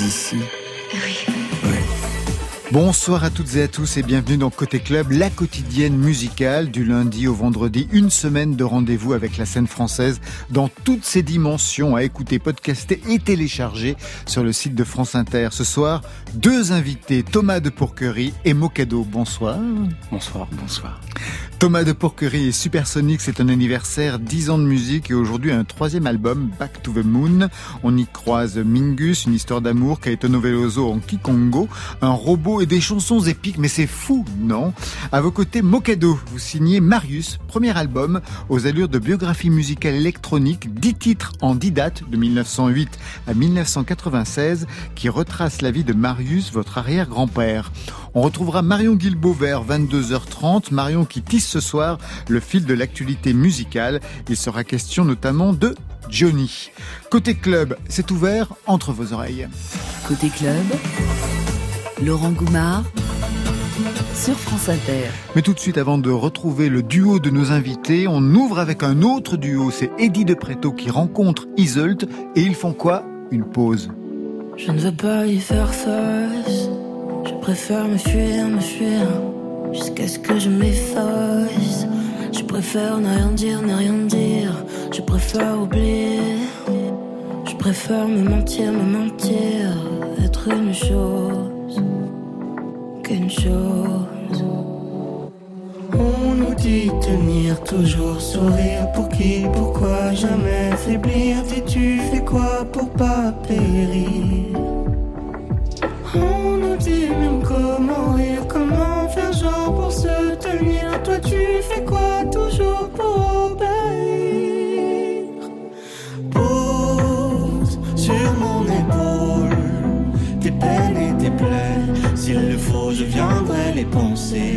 ici Oui. Bonsoir à toutes et à tous et bienvenue dans Côté Club, la quotidienne musicale du lundi au vendredi. Une semaine de rendez-vous avec la scène française dans toutes ses dimensions à écouter, podcaster et télécharger sur le site de France Inter. Ce soir, deux invités, Thomas de Pourquerie et Mocado. Bonsoir. Bonsoir. Bonsoir. Thomas de Porquerie et Supersonic, c'est un anniversaire, 10 ans de musique et aujourd'hui un troisième album, Back to the Moon. On y croise Mingus, une histoire d'amour, Caetano Veloso en Kikongo, un robot et des chansons épiques, mais c'est fou, non? À vos côtés, Mokado, vous signez Marius, premier album aux allures de biographie musicale électronique, 10 titres en 10 dates de 1908 à 1996 qui retrace la vie de Marius, votre arrière-grand-père. On retrouvera Marion Guilbault vers 22h30, Marion qui tisse ce soir le fil de l'actualité musicale. Il sera question notamment de Johnny. Côté club, c'est ouvert entre vos oreilles. Côté club, Laurent Goumard sur France Inter. Mais tout de suite, avant de retrouver le duo de nos invités, on ouvre avec un autre duo. C'est Eddie de Preto qui rencontre Isolt et ils font quoi? Une pause. Je ne veux pas y faire face. Je préfère me fuir, me fuir jusqu'à ce que je m'efface. Je préfère ne rien dire, ne rien dire. Je préfère oublier. Je préfère me mentir, me mentir. Être une chose qu'une chose. On nous dit tenir toujours sourire. Pour qui, pourquoi jamais faiblir? Dis-tu fais quoi pour pas périr? S'il le faut, je viendrai les penser.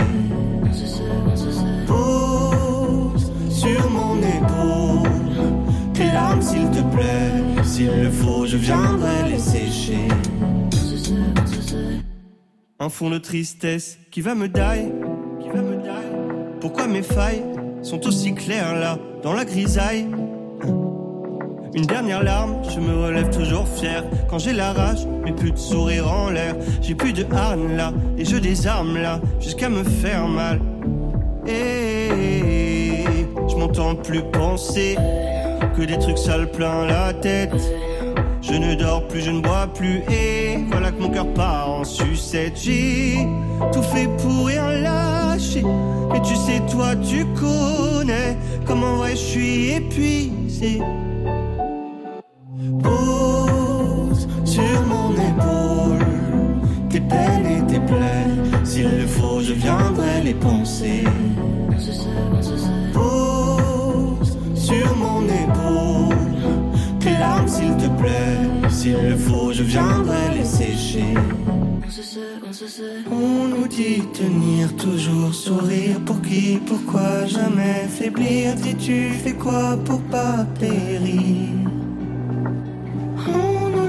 Pose sur mon épaule tes larmes, s'il te plaît. S'il le faut, je viendrai les sécher. Un fond de tristesse qui va me die. Pourquoi mes failles sont aussi claires là, dans la grisaille? Une dernière larme, je me relève toujours fier. Quand j'ai la rage, mais plus de sourire en l'air. J'ai plus de harne là, et je désarme là, jusqu'à me faire mal. Et je m'entends plus penser que des trucs sales plein la tête. Je ne dors plus, je ne bois plus, et voilà que mon cœur part en sucette. J'ai tout fait pour rien lâcher, mais tu sais, toi, tu connais comment vrai je suis épuisé. Je viendrai les penser. Pose sur mon épaule tes larmes, s'il te plaît. S'il le faut, je viendrai les sécher. On nous dit tenir toujours sourire pour qui, pourquoi jamais faiblir? Dis-tu fais quoi pour pas périr?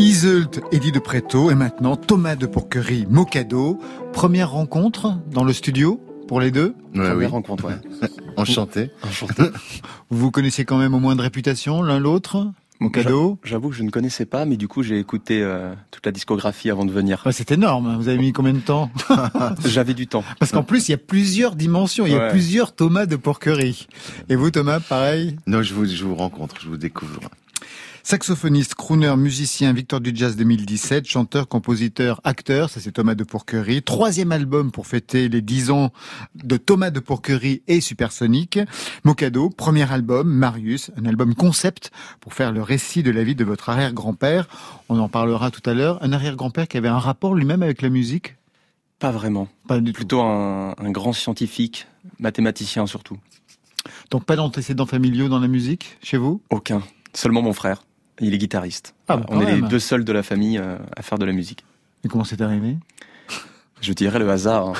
Iseult, Eddie de Preto et maintenant Thomas de Pourquerie, Mocado. Première rencontre dans le studio pour les deux Ouais, Première oui. rencontre, ouais. Enchanté. Enchanté. Vous vous connaissiez quand même au moins de réputation l'un l'autre Mocado? J'avoue que je ne connaissais pas, mais du coup j'ai écouté euh, toute la discographie avant de venir. Ouais, C'est énorme, hein. vous avez mis combien de temps? J'avais du temps. Parce qu'en plus, il y a plusieurs dimensions, il y a Ouais. plusieurs Thomas de Porquerie. Et vous, Thomas, pareil? Non, je vous, je vous rencontre, je vous découvre. Saxophoniste, crooner, musicien, victoire du jazz 2017, chanteur, compositeur, acteur, ça c'est Thomas de Pourquerie. Troisième album pour fêter les 10 ans de Thomas de Pourquerie et Supersonic. Mocado, premier album, Marius, un album concept pour faire le récit de la vie de votre arrière-grand-père. On en parlera tout à l'heure. Un arrière-grand-père qui avait un rapport lui-même avec la musique? Pas vraiment. Pas du tout. Plutôt un, un grand scientifique, mathématicien surtout. Donc pas d'antécédents familiaux dans la musique chez vous? Aucun. Seulement mon frère. Il est guitariste. Ah, bah, on est les deux seuls de la famille euh, à faire de la musique. Et comment c'est arrivé? Je dirais le hasard, hein.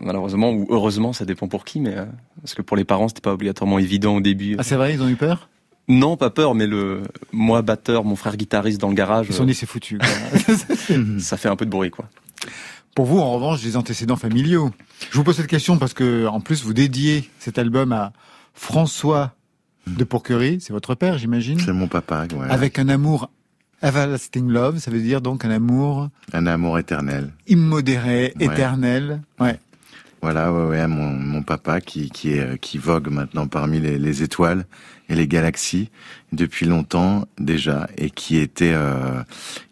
malheureusement ou heureusement, ça dépend pour qui, mais euh, parce que pour les parents, c'était pas obligatoirement évident au début. Ah, c'est vrai, ils ont eu peur? Non, pas peur, mais le moi batteur, mon frère guitariste dans le garage, Ils sont dit c'est foutu. euh, ça fait un peu de bruit, quoi. Pour vous, en revanche, des antécédents familiaux. Je vous pose cette question parce que, en plus, vous dédiez cet album à François de Pourquerie, c'est votre père, j'imagine, C'est mon papa, ouais. avec un amour everlasting love, ça veut dire donc un amour un amour éternel. immodéré, Ouais. éternel. Ouais. Voilà, ouais, ouais, mon, mon papa qui, qui, est, qui vogue maintenant parmi les, les étoiles et les galaxies depuis longtemps déjà et qui était, euh,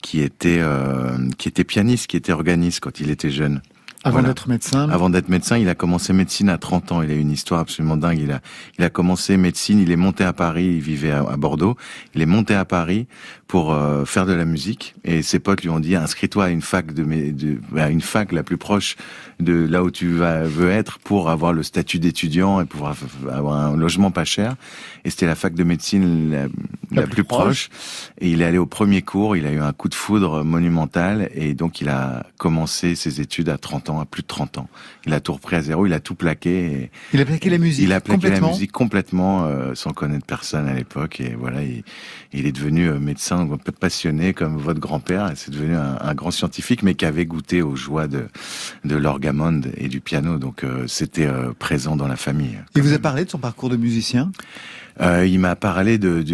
qui était, euh, qui était pianiste, qui était organiste quand il était jeune. Avant Voilà. d'être médecin. Avant d'être médecin, il a commencé médecine à 30 ans. Il a une histoire absolument dingue. Il a, il a commencé médecine, il est monté à Paris, il vivait à, à Bordeaux. Il est monté à Paris pour euh, faire de la musique. Et ses potes lui ont dit, inscris-toi à une fac de, de à une fac la plus proche de là où tu vas, veux être pour avoir le statut d'étudiant et pouvoir avoir un logement pas cher. Et c'était la fac de médecine la, la plus plus proche. Et il est allé au premier cours. Il a eu un coup de foudre monumental. Et donc, il a commencé ses études à 30 ans, à plus de 30 ans. Il a tout repris à zéro. Il a tout plaqué. Et Il a plaqué la musique. il a plaqué la musique complètement euh, sans connaître personne à l'époque et voilà il, il est devenu euh, médecin un peu passionné comme votre grand-père et c'est devenu un, un grand scientifique mais qui avait goûté aux joies de de l'orgamonde et du piano donc euh, c'était euh, présent dans la famille. Il vous a parlé de son parcours de musicien? Euh, il m'a parlé de,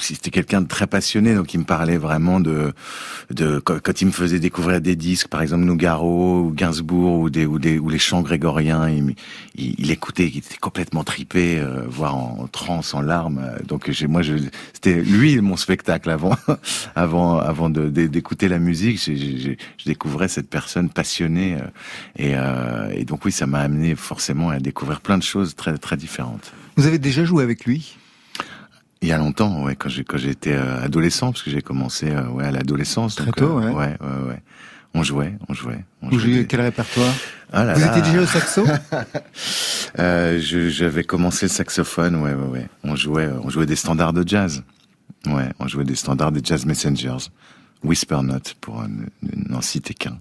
c'était quelqu'un de très passionné, donc il me parlait vraiment de, quand, il me faisait découvrir des disques, par exemple Nougaro ou Gainsbourg ou des ou des ou les chants grégoriens, il, il, il écoutait, il était complètement tripé, euh, voire en, en transe, en larmes. Donc moi, c'était lui mon spectacle avant, avant, avant d'écouter la musique. Je découvrais cette personne passionnée euh, et, et donc oui, ça m'a amené forcément à découvrir plein de choses très très différentes. Vous avez déjà joué avec lui? Il y a longtemps, ouais, quand j'ai quand j'étais euh, adolescent, parce que j'ai commencé euh, ouais à l'adolescence. Très donc, tôt, euh, ouais. ouais, ouais, ouais. On jouait, on jouait. On Vous jouait jouez des- quel répertoire? Ah là Vous là. étiez déjà au saxo? Euh, je- J'avais commencé le saxophone, ouais, ouais, ouais. On jouait, on jouait des standards de jazz. Ouais, on jouait des standards des Jazz Messengers. Whisper Note, pour ne- n'en citer qu'un.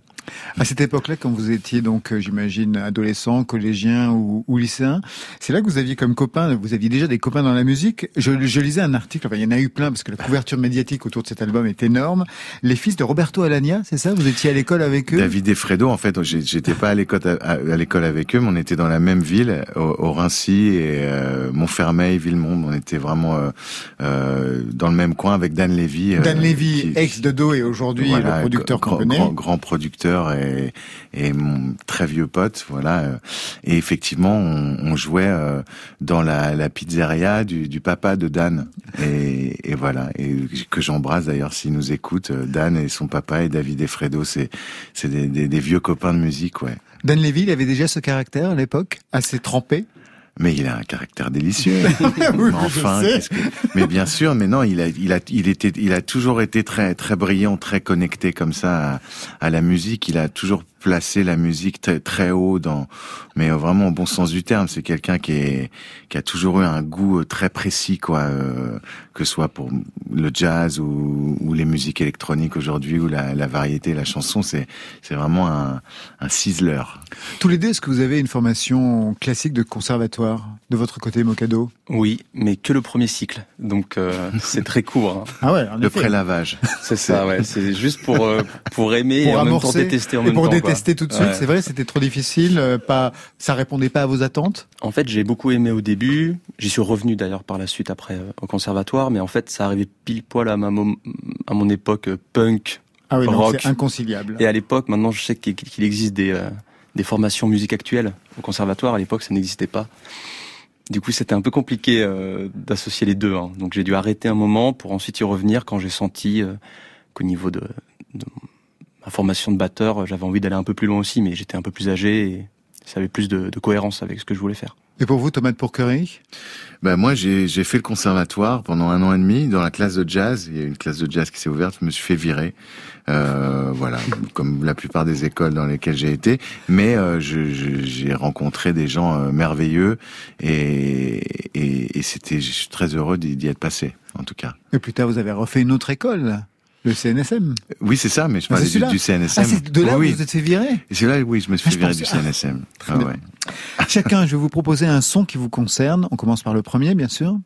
À cette époque-là, quand vous étiez donc, euh, j'imagine, adolescent, collégien ou, ou lycéen, c'est là que vous aviez comme copain, vous aviez déjà des copains dans la musique. Je, je lisais un article, enfin, il y en a eu plein parce que la couverture médiatique autour de cet album est énorme. Les fils de Roberto Alagna, c'est ça? Vous étiez à l'école avec eux? David et Fredo, en fait, j'étais pas à l'école à, à l'école avec eux, mais on était dans la même ville, au, au Rincy et euh, Montfermeil, Villemont. On était vraiment euh, euh, dans le même coin avec Dan Levy. euh, Dan Levy, qui- ex de Do et aujourd'hui Voilà, le producteur qu'on grand, connaît. grand, grand producteur et, mon très vieux pote, voilà. euh, Et effectivement, on, jouait euh, dans la, pizzeria du, papa de Dan. Et, voilà, et que j'embrasse d'ailleurs s'il nous écoute. euh, Dan et son papa et David et Fredo, c'est des, des vieux copains de musique, ouais. Dan Levy, il avait déjà ce caractère à l'époque, assez trempé? Mais il a un caractère délicieux. Oui, enfin, que- mais bien sûr, mais non, il a, il a, il était, il a toujours été très, très brillant, très connecté comme ça à, à la musique. Il a toujours placé la musique très, très haut dans, mais vraiment au bon sens du terme. C'est quelqu'un qui est, qui a toujours eu un goût euh, très précis, quoi, euh, que ce soit pour le jazz ou, ou les musiques électroniques aujourd'hui ou la, la variété, la chanson. C'est, c'est vraiment un, un ciseler. Tous les deux, est-ce que vous avez une formation classique de conservatoire de votre côté, Mocado Oui, mais que le premier cycle, donc euh, c'est très court. hein. Ah ouais, en Le prélavage. C'est ça, ouais. C'est juste pour euh, pour aimer et pour en même temps détester en et même pour temps. quoi. Détester tout de suite. Ouais. C'est vrai, c'était trop difficile. euh, Pas, ça répondait pas à vos attentes? En fait, j'ai beaucoup aimé au début. J'y suis revenu d'ailleurs par la suite après euh, au conservatoire, mais en fait, ça arrivait pile poil à ma mom- à mon époque euh, punk. Ah oui, Rock. c'est inconciliable. Et à l'époque, maintenant, je sais qu'il existe des euh, des formations musique actuelle au conservatoire. À l'époque, ça n'existait pas. Du coup, c'était un peu compliqué euh, d'associer les deux. hein. Donc, j'ai dû arrêter un moment pour ensuite y revenir quand j'ai senti euh, qu'au niveau de, de ma formation de batteur, j'avais envie d'aller un peu plus loin aussi, mais j'étais un peu plus âgé et ça avait plus de, de, cohérence avec ce que je voulais faire. Et pour vous, Thomas de Pourquerie? Ben moi, j'ai fait le conservatoire pendant un an et demi dans la classe de jazz. Il y a une classe de jazz qui s'est ouverte. Je me suis fait virer, euh, voilà, comme la plupart des écoles dans lesquelles j'ai été. Mais euh, j'ai rencontré des gens euh, merveilleux et, et, et c'était, je suis très heureux d'y être passé, en tout cas. Et plus tard, vous avez refait une autre école le CNSM Oui, c'est ça, mais je parlais du, du, CNSM. Ah, c'est de là oui, où vous êtes fait virer c'est là, oui, je me suis fait virer du CNSM. Ah, ouais. Chacun, je vais vous proposer un son qui vous concerne. On commence par le premier, bien sûr.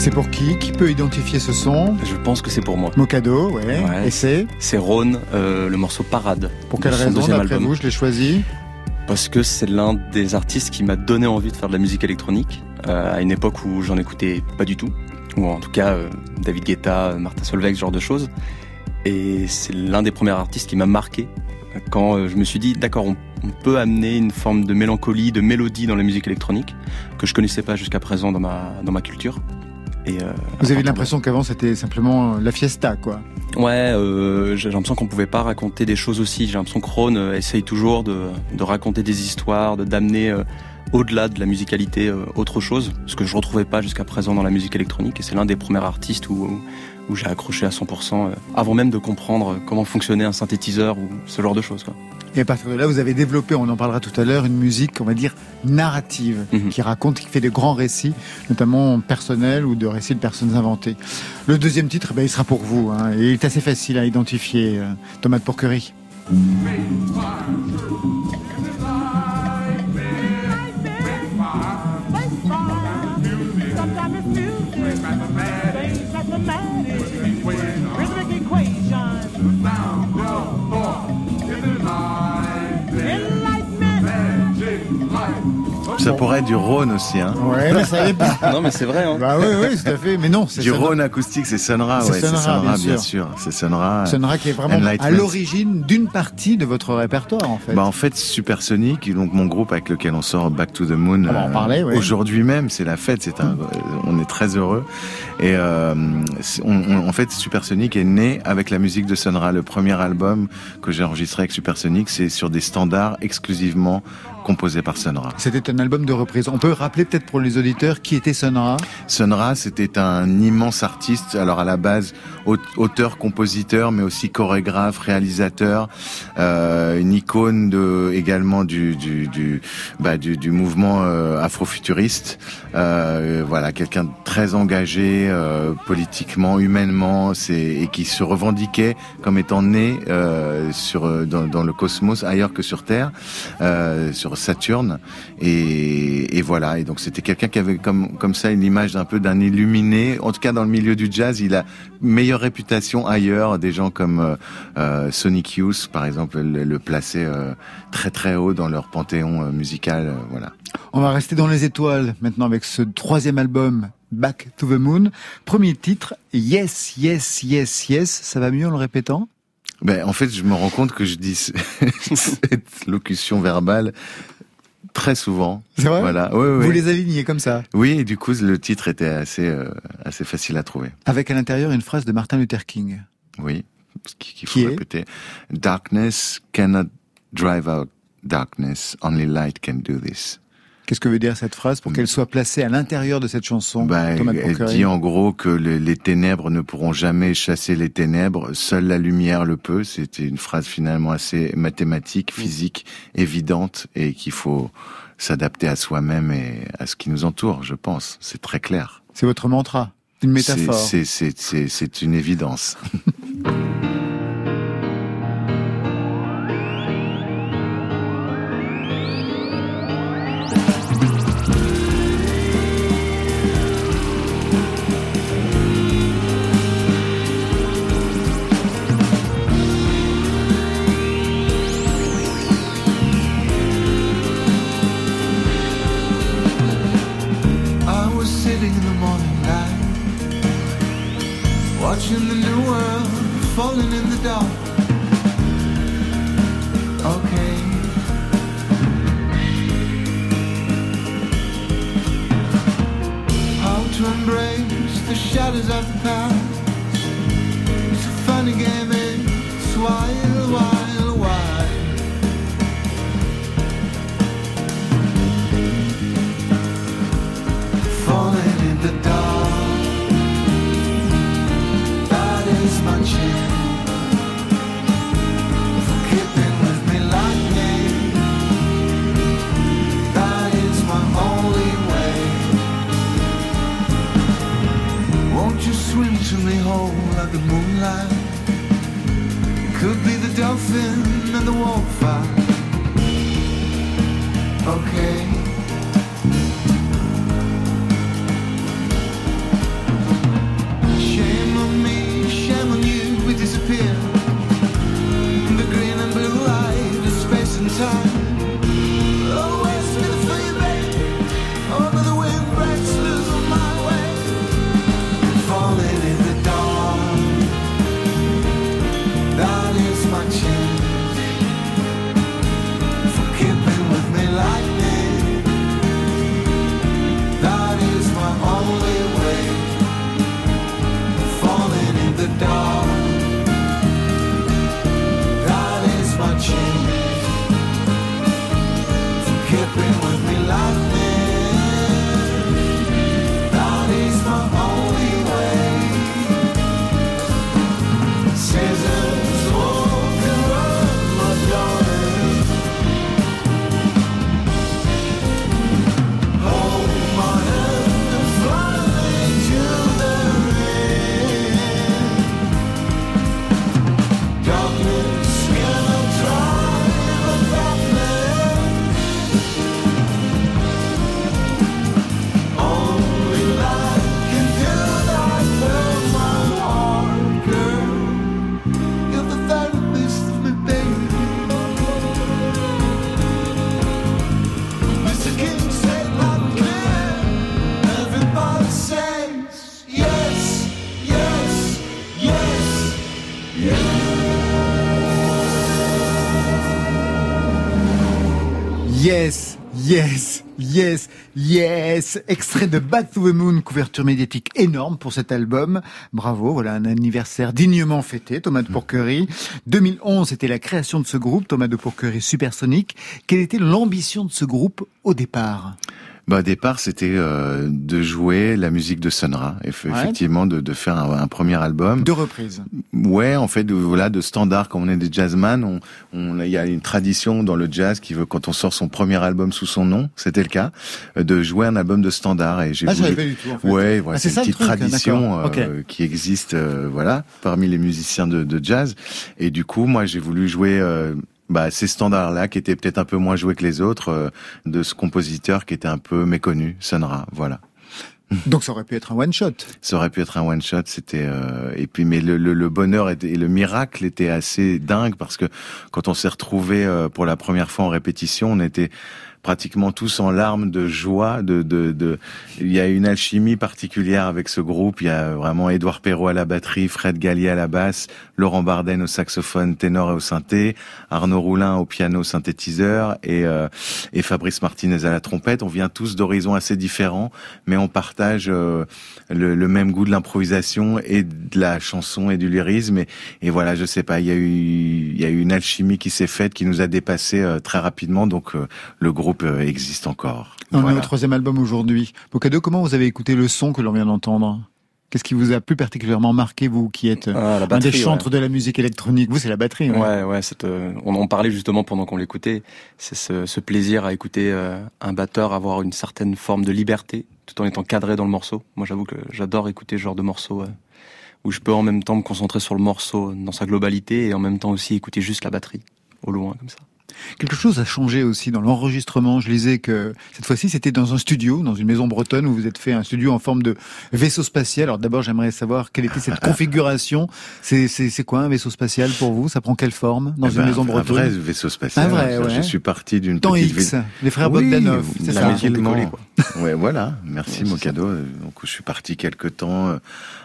C'est pour qui Qui peut identifier ce son Je pense que c'est pour moi. Mocado, ouais. ouais. Et c'est C'est Rhône, euh, le morceau Parade. Pour quelle raison, d'après vous, je l'ai choisi Parce que c'est l'un des artistes qui m'a donné envie de faire de la musique électronique, euh, à une époque où j'en écoutais pas du tout. Ou en tout cas, euh, David Guetta, Martin Solveig, ce genre de choses. Et c'est l'un des premiers artistes qui m'a marqué quand je me suis dit, d'accord, on, on, peut amener une forme de mélancolie, de mélodie dans la musique électronique, que je connaissais pas jusqu'à présent dans ma, dans ma culture. Et euh, Vous avez l'impression qu'avant c'était simplement la fiesta, quoi. Ouais, euh, j'ai l'impression qu'on pouvait pas raconter des choses aussi. J'ai l'impression que euh, essaye toujours de, de, raconter des histoires, de d'amener euh, au-delà de la musicalité euh, autre chose, ce que je retrouvais pas jusqu'à présent dans la musique électronique. Et c'est l'un des premiers artistes où, où j'ai accroché à 100%, avant même de comprendre comment fonctionnait un synthétiseur ou ce genre de choses. Quoi. Et à partir de là, vous avez développé, on en parlera tout à l'heure, une musique, on va dire, narrative, mm -hmm. qui raconte, qui fait de grands récits, notamment personnels ou de récits de personnes inventées. Le deuxième titre, ben, il sera pour vous, hein, et il est assez facile à identifier, euh, Thomas de Porquerie. Ça pourrait être du Rhône aussi, hein. Ouais, mais ça pas. non, mais c'est vrai, hein. Bah oui, oui, tout à fait. Mais non, c'est Du Rhône acoustique, c'est Sonra, ouais. C'est Sonra, bien sûr. C'est Sonra. Sonra qui est vraiment à l'origine d'une partie de votre répertoire, en fait. Bah, en fait, Supersonic, donc mon groupe avec lequel on sort Back to the Moon. On va en parler, oui. Aujourd'hui même, c'est la fête, c'est un, on est très heureux. Et, euh, on, on, en fait, Supersonic est né avec la musique de Sonra. Le premier album que j'ai enregistré avec Supersonic, c'est sur des standards exclusivement composé par Sonra. C'était un album de reprise. On peut rappeler peut-être pour les auditeurs qui était Sonra Sonra, c'était un immense artiste. Alors à la base, auteur, compositeur, mais aussi chorégraphe, réalisateur, euh, une icône de également du du du, bah, du, du mouvement euh, afrofuturiste. Euh, voilà, quelqu'un de très engagé euh, politiquement, humainement, et qui se revendiquait comme étant né euh, sur dans, dans, le cosmos ailleurs que sur Terre, euh, Saturne. Et, voilà. Et donc c'était quelqu'un qui avait comme comme ça une image d'un peu d'un illuminé. En tout cas dans le milieu du jazz, il a meilleure réputation ailleurs. Des gens comme euh, euh, Sonic Youth, par exemple, le, le plaçaient euh, très très haut dans leur panthéon musical. Voilà. On va rester dans les étoiles maintenant avec ce troisième album. Back to the Moon. Premier titre, Yes, Yes, Yes, Yes. Ça va mieux en le répétant? Ben, en fait, je me rends compte que je dis cette locution verbale très souvent. C'est vrai? Voilà. Vous les alignez comme ça? Oui, et du coup, le titre était assez, euh, assez facile à trouver. Avec à l'intérieur une phrase de Martin Luther King. Oui, qu'il faut Qui répéter. Darkness cannot drive out darkness, only light can do this. Qu'est-ce que veut dire cette phrase pour qu'elle soit placée à l'intérieur de cette chanson bah, Elle dit en gros que les, les, ténèbres ne pourront jamais chasser les ténèbres, seule la lumière le peut. C'était une phrase finalement assez mathématique, physique, évidente et qu'il faut s'adapter à soi-même et à ce qui nous entoure, je pense. C'est très clair. C'est votre mantra, une métaphore. C'est une évidence. to me whole like the moonlight? Could be the dolphin and the wolf. Okay. Yes, yes, yes. Extrait de Back to the Moon, couverture médiatique énorme pour cet album. Bravo, voilà un anniversaire dignement fêté, Thomas de Pourquerie. 2011, c'était la création de ce groupe, Thomas de Pourquerie Supersonic. Quelle était l'ambition de ce groupe au départ? Bah, au départ, c'était euh, de jouer la musique de Sonra, et Ouais. effectivement de, de faire un, un premier album. Deux reprises. Ouais, en fait, de, voilà, de standard, comme on est des jazzman, on, on, il y a une tradition dans le jazz qui veut, quand on sort son premier album sous son nom, c'était le cas, euh, de jouer un album de standard. Et j'ai Ah, voulu- pas du tout, en fait. Ouais, voilà, Ah, c'est ça, une petite truc, tradition euh, qui existe, euh, voilà, parmi les musiciens de, de jazz. Et du coup, moi, j'ai voulu jouer. Euh, bah, ces standards-là qui étaient peut-être un peu moins joués que les autres euh, de ce compositeur qui était un peu méconnu, Sonra, voilà. Donc ça aurait pu être un one shot. Ça aurait pu être un one shot, c'était euh, et puis mais le, le, le bonheur était, et le miracle était assez dingue parce que quand on s'est retrouvé pour la première fois en répétition, on était pratiquement tous en larmes de joie. De, de, de, il y a une alchimie particulière avec ce groupe. Il y a vraiment Édouard Perrault à la batterie, Fred Gallier à la basse, Laurent Barden au saxophone ténor et au synthé, Arnaud Roulin au piano synthétiseur et, euh, et Fabrice Martinez à la trompette. On vient tous d'horizons assez différents, mais on partage euh, le, le, même goût de l'improvisation et de la chanson et du lyrisme. Et, et, voilà, je sais pas, il y a eu, il y a eu une alchimie qui s'est faite, qui nous a dépassé euh, très rapidement. Donc euh, le groupe existe encore. On voilà. est au troisième album aujourd'hui. Bocado, comment vous avez écouté le son que l'on vient d'entendre? Qu'est-ce qui vous a plus particulièrement marqué, vous qui êtes ah, batterie, un des chantres ouais. de la musique électronique? Vous, c'est la batterie. Ouais, ouais. ouais cette, euh, on en parlait justement pendant qu'on l'écoutait. C'est ce, ce, plaisir à écouter euh, un batteur avoir une certaine forme de liberté, tout en étant cadré dans le morceau. Moi, j'avoue que j'adore écouter ce genre de morceau euh, où je peux en même temps me concentrer sur le morceau dans sa globalité et en même temps aussi écouter juste la batterie au loin comme ça. Quelque chose a changé aussi dans l'enregistrement. Je lisais que cette fois-ci, c'était dans un studio, dans une maison bretonne où vous êtes fait un studio en forme de vaisseau spatial. Alors d'abord, j'aimerais savoir quelle était cette configuration. C'est c'est quoi un vaisseau spatial pour vous? Ça prend quelle forme dans eh une ben, maison bretonne Un vrai vaisseau spatial. Un vrai, ouais. Je suis parti d'une Temps petite X, ville. les frères oui, Bogdanov, c'est ça Tranquillement. ouais, voilà. Merci, mon cadeau. Donc, je suis parti quelque temps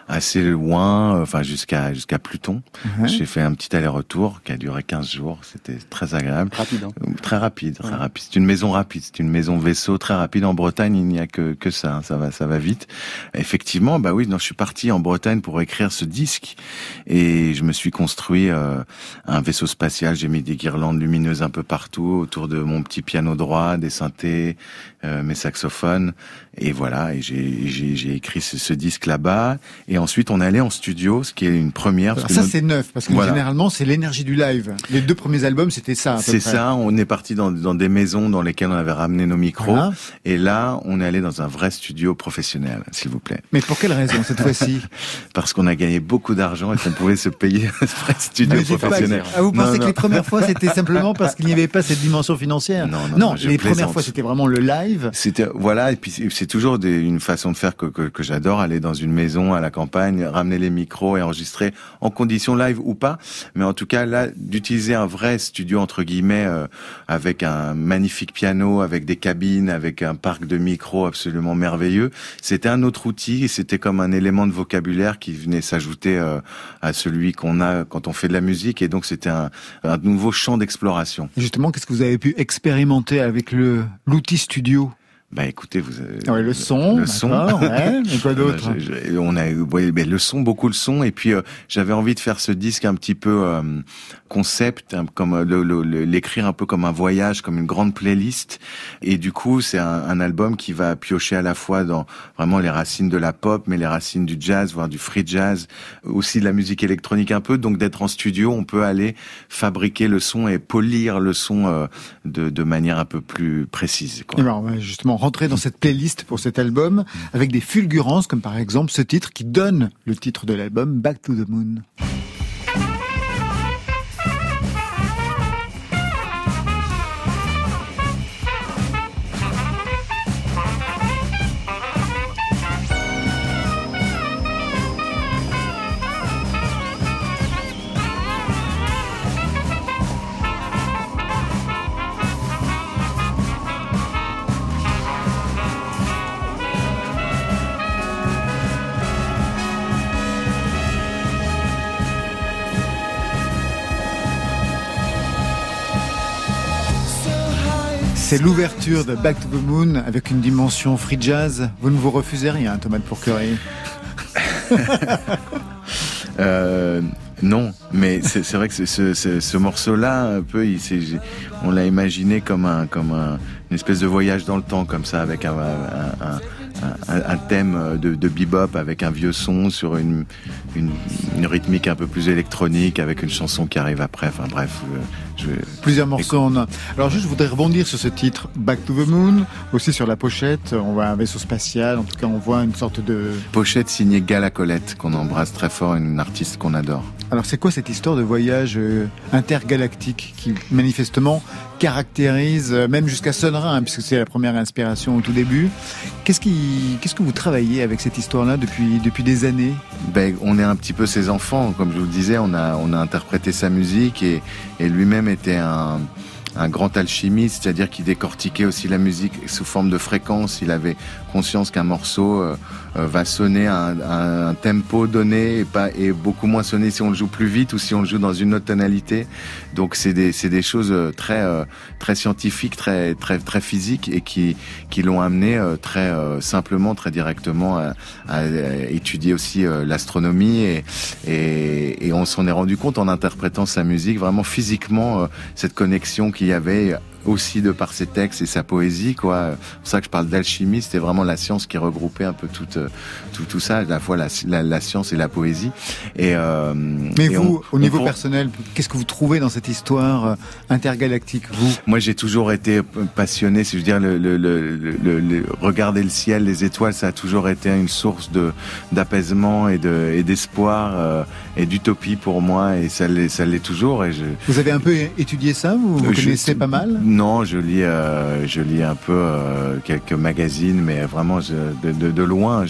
assez loin, enfin jusqu'à jusqu'à Pluton. Ouais. J'ai fait un petit aller-retour qui a duré 15 jours. C'était très agréable. Rapide. Hein. Très rapide, très rapide. C'est une maison rapide, c'est une maison vaisseau très rapide. En Bretagne, il n'y a que que ça, hein. ça va, ça va vite. Effectivement, bah oui, non, je suis parti en Bretagne pour écrire ce disque et je me suis construit euh, un vaisseau spatial. J'ai mis des guirlandes lumineuses un peu partout autour de mon petit piano droit, des synthés, euh, mes saxophones et voilà. Et j'ai j'ai écrit ce, ce disque là-bas et ensuite on est allé en studio, ce qui est une première. ça c'est neuf parce que généralement c'est l'énergie du live. Les deux premiers albums c'était ça. C'est ça. On est parti dans, dans, des maisons dans lesquelles on avait ramené nos micros et là on est allé dans un vrai studio professionnel, s'il vous plaît. Mais pour quelle raison cette fois-ci? Parce qu'on a gagné beaucoup d'argent et qu'on pouvait se payer un vrai studio professionnel. ah, vous pensez que les premières fois c'était simplement parce qu'il n'y avait pas cette dimension financière? Non, non, non les premières fois c'était vraiment le live. C'était voilà et puis c'est toujours des, une façon de faire que, que, que j'adore aller dans une maison à la campagne, ramener les micros et enregistrer en condition live ou pas, mais en tout cas là d'utiliser un vrai studio entre guillemets euh, avec un magnifique piano, avec des cabines, avec un parc de micros absolument merveilleux. C'était un autre outil c'était comme un élément de vocabulaire qui venait s'ajouter euh, à celui qu'on a quand on fait de la musique et donc c'était un, nouveau champ d'exploration. Justement, qu'est-ce que vous avez pu expérimenter avec l'outil studio? Bah écoutez, vous avez... le son, le son, ouais, et quoi d'autre On a, ouais, le son, beaucoup le son, et puis euh, j'avais envie de faire ce disque un petit peu euh, concept, hein, comme euh, l'écrire un peu comme un voyage, comme une grande playlist, et du coup c'est un, un, album qui va piocher à la fois dans vraiment les racines de la pop, mais les racines du jazz, voire du free jazz, aussi de la musique électronique un peu. Donc d'être en studio, on peut aller fabriquer le son et polir le son de, de manière un peu plus précise. Quoi. Alors, justement rentrer dans cette playlist pour cet album avec des fulgurances comme par exemple ce titre qui donne le titre de l'album Back to the Moon. C'est l'ouverture de Back to the Moon avec une dimension free jazz. Vous ne vous refusez rien, Thomas de Pourquerie euh, Non, mais c'est vrai que ce, ce, ce morceau-là, un peu, on l'a imaginé comme un, une espèce de voyage dans le temps, comme ça, avec un, un un, thème de, de, bebop avec un vieux son sur une, une, une, rythmique un peu plus électronique avec une chanson qui arrive après. Enfin bref, euh, je, plusieurs morceaux. En a. Alors juste, je voudrais rebondir sur ce titre, Back to the Moon, aussi sur la pochette. On voit un vaisseau spatial. En tout cas, on voit une sorte de pochette signée Gala Colette qu'on embrasse très fort, une artiste qu'on adore. Alors c'est quoi cette histoire de voyage euh, intergalactique qui manifestement caractérise euh, même jusqu'à Sonrin, puisque c'est la première inspiration au tout début. Qu'est-ce qui, qu'est-ce que vous travaillez avec cette histoire-là depuis depuis des années? Ben on est un petit peu ses enfants, comme je vous le disais, on a on a interprété sa musique et, et lui-même était un grand alchimiste, c'est-à-dire qu'il décortiquait aussi la musique sous forme de fréquence. Il avait conscience qu'un morceau euh, euh, va sonner à un, tempo donné et, pas, et beaucoup moins sonner si on le joue plus vite ou si on le joue dans une autre tonalité. Donc c'est des, des choses euh, très, très scientifiques, très, très, très physiques et qui, qui l'ont amené très simplement, très directement à, étudier aussi l'astronomie et, et, on s'en est rendu compte en interprétant sa musique, vraiment physiquement, cette connexion qu'il y avait aussi de par ses textes et sa poésie, quoi. C'est pour ça que je parle d'alchimie, c'était vraiment la science qui regroupait un peu tout, euh, tout, tout ça, à la fois la, la, science et la poésie. Et, euh, Mais vous, au niveau personnel, qu'est-ce que vous trouvez dans cette histoire euh, intergalactique, vous? Moi, j'ai toujours été passionné, si je veux dire, le, le, le, le, regarder le ciel, les étoiles, ça a toujours été une source de d'apaisement et de et d'espoir euh, et d'utopie pour moi, et ça l'est, ça l'est toujours. Et je, vous avez un peu étudié ça, vous, vous connaissez pas mal? Non, je lis, euh, je lis un peu euh, quelques magazines, mais vraiment de, loin,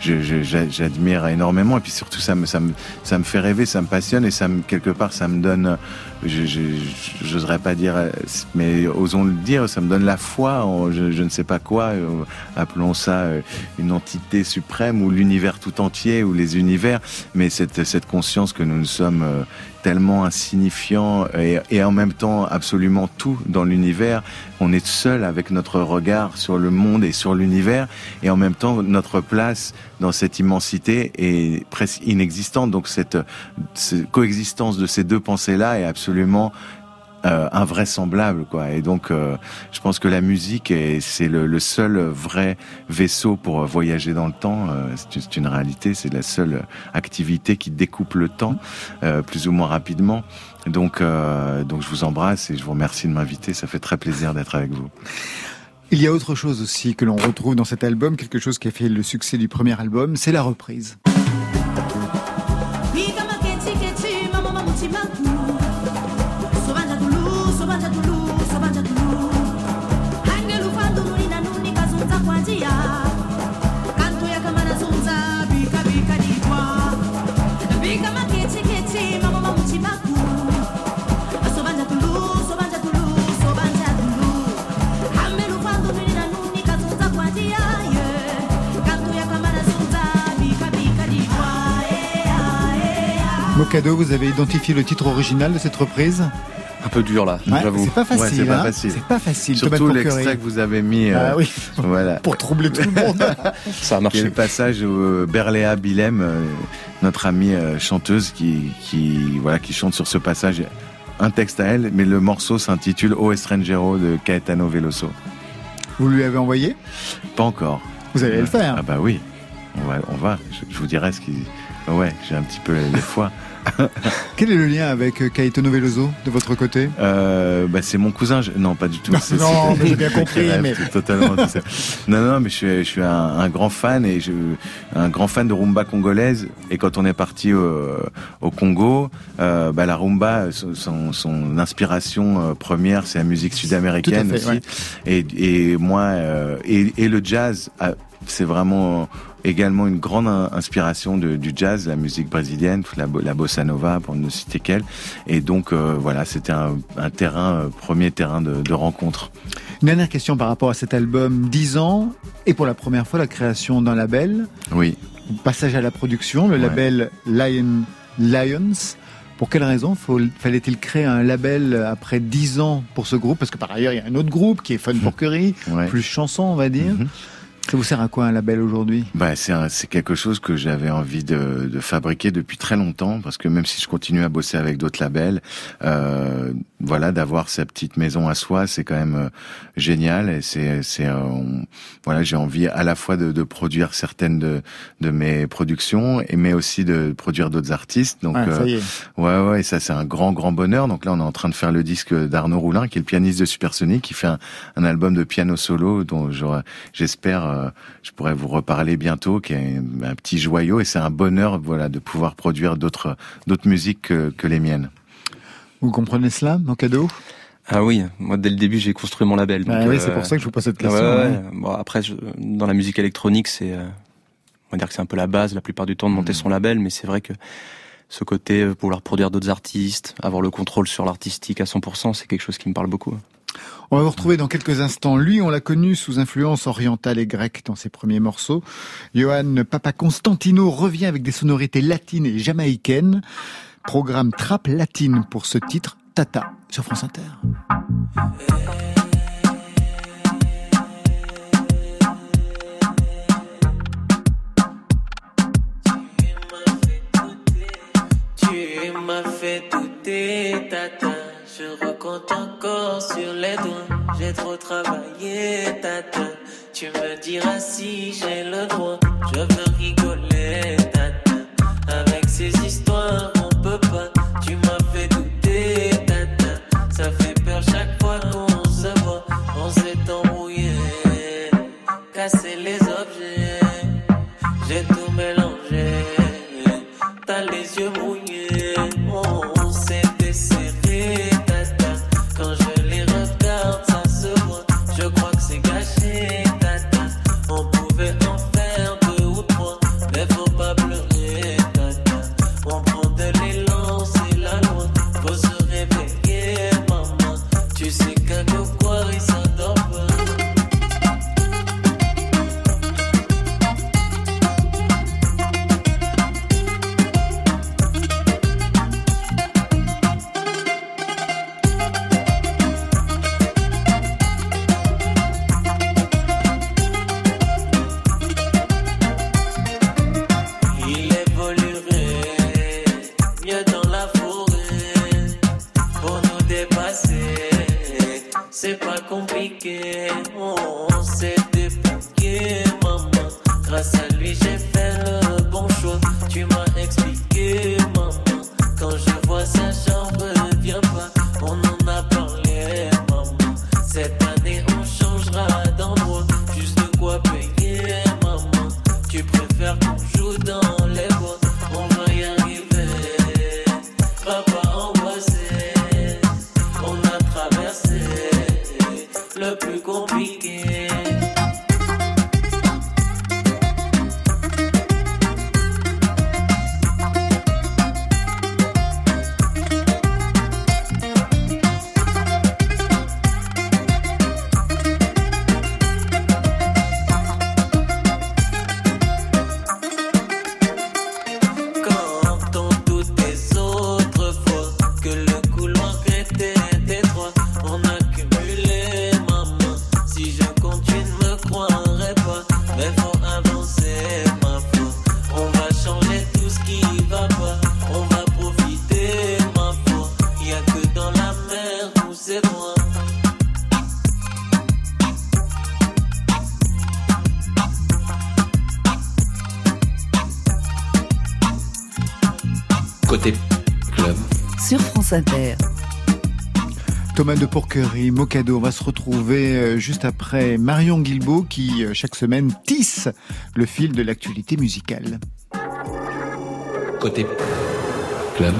j'admire je, énormément. Et puis surtout, ça me, ça me, ça me fait rêver, ça me passionne et ça me, quelque part, ça me donne, je pas dire, mais osons le dire, ça me donne la foi je, ne sais pas quoi, euh, appelons ça une entité suprême ou l'univers tout entier ou les univers, mais cette, conscience que nous sommes tellement insignifiant et, et, en même temps absolument tout dans l'univers. On est seul avec notre regard sur le monde et sur l'univers et en même temps notre place dans cette immensité est presque inexistante. Donc cette, coexistence de ces deux pensées-là est absolument euh, invraisemblable quoi. Et donc euh, je pense que la musique c'est le, le, seul vrai vaisseau pour voyager dans le temps. Euh, c'est une réalité c'est la seule activité qui découpe le temps euh, plus ou moins rapidement donc euh, donc je vous embrasse et je vous remercie de m'inviter. Ça fait très plaisir d'être avec vous. Il y a autre chose aussi que l'on retrouve dans cet album quelque chose qui a fait le succès du premier album c'est la reprise Vous avez identifié le titre original de cette reprise un peu dur là, ouais, j'avoue. C'est pas facile. Ouais, c'est pas hein facile. C'est pas facile. Surtout l'extrait que vous avez mis. Euh, ah oui. Voilà. Pour troubler tout le monde. Ça a marché. le passage où euh, Berléa Bilem, euh, notre amie chanteuse, qui, qui voilà, qui chante sur ce passage un texte à elle, mais le morceau s'intitule O Estrangero de Caetano Veloso. Vous lui avez envoyé? Pas encore. Vous allez le faire. Ah bah oui. On va, on va. Je, je vous dirai ce qui. Ouais, j'ai un petit peu les fois. Quel est le lien avec Caetano Veloso de votre côté? Euh, bah, C'est mon cousin. Je... Non, pas du tout. Non, non mais j'ai bien compris. mais... Totalement. non, non, mais je suis, je suis un, un, grand fan et je, un grand fan de rumba congolaise. Et quand on est parti au, au Congo, euh, bah, la rumba, son, son inspiration première, c'est la musique sud-américaine aussi. Ouais. Et, et moi, euh, et, et le jazz, c'est vraiment également une grande inspiration de, du jazz, la musique brésilienne, la, la bossa nova, pour ne citer qu'elle. Et donc, euh, voilà, c'était un, un, terrain, euh, premier terrain de, de, rencontre. Une dernière question par rapport à cet album, 10 ans, et pour la première fois, la création d'un label. Oui. Passage à la production, le ouais. label Lion Lions. Pour quelle raison fallait-il créer un label après 10 ans pour ce groupe? Parce que par ailleurs, il y a un autre groupe qui est Fun Porkery, ouais. plus chanson, on va dire. Mm -hmm. Ça vous sert à quoi un label aujourd'hui? Bah, C'est quelque chose que j'avais envie de, fabriquer depuis très longtemps, parce que même si je continue à bosser avec d'autres labels, euh, voilà, d'avoir sa petite maison à soi, c'est quand même euh, génial. Et c'est, c'est, euh, voilà, j'ai envie à la fois de, de produire certaines de, de, mes productions, et mais aussi de produire d'autres artistes. Donc, ah, ça y est. ouais, ouais, et ça c'est un grand, grand bonheur. Donc là, on est en train de faire le disque d'Arnaud Roulin, qui est le pianiste de Supersonic, qui fait un, un album de piano solo, dont j'espère euh, je pourrais vous reparler bientôt, qui est un petit joyau et c'est un bonheur, voilà, de pouvoir produire d'autres d'autres musiques que, que, les miennes. Vous comprenez cela, mon cadeau ah oui, moi dès le début j'ai construit mon label. Donc, ah oui, euh, c'est pour ça que je vous pose cette question. Ouais, ouais. Bon, après, je, dans la musique électronique, c'est, euh, on va dire que c'est un peu la base la plupart du temps de monter mmh. son label, mais c'est vrai que ce côté pouvoir produire d'autres artistes, avoir le contrôle sur l'artistique à 100%, c'est quelque chose qui me parle beaucoup. On va vous retrouver dans quelques instants. Lui, on l'a connu sous influence orientale et grecque dans ses premiers morceaux. Johan Papa Constantino revient avec des sonorités latines et jamaïcaines. Programme trap latine pour ce titre, Tata, sur France Inter. Tu m'as fait douter, Tata. Je recompte encore sur les doigts. J'ai trop travaillé, tata. Tu me diras si j'ai le droit. Je veux rigoler, tata. Thomas de Porquerie, Mocado, on va se retrouver euh, juste après Marion Guilbault qui, euh, chaque semaine, tisse le fil de l'actualité musicale. Côté club.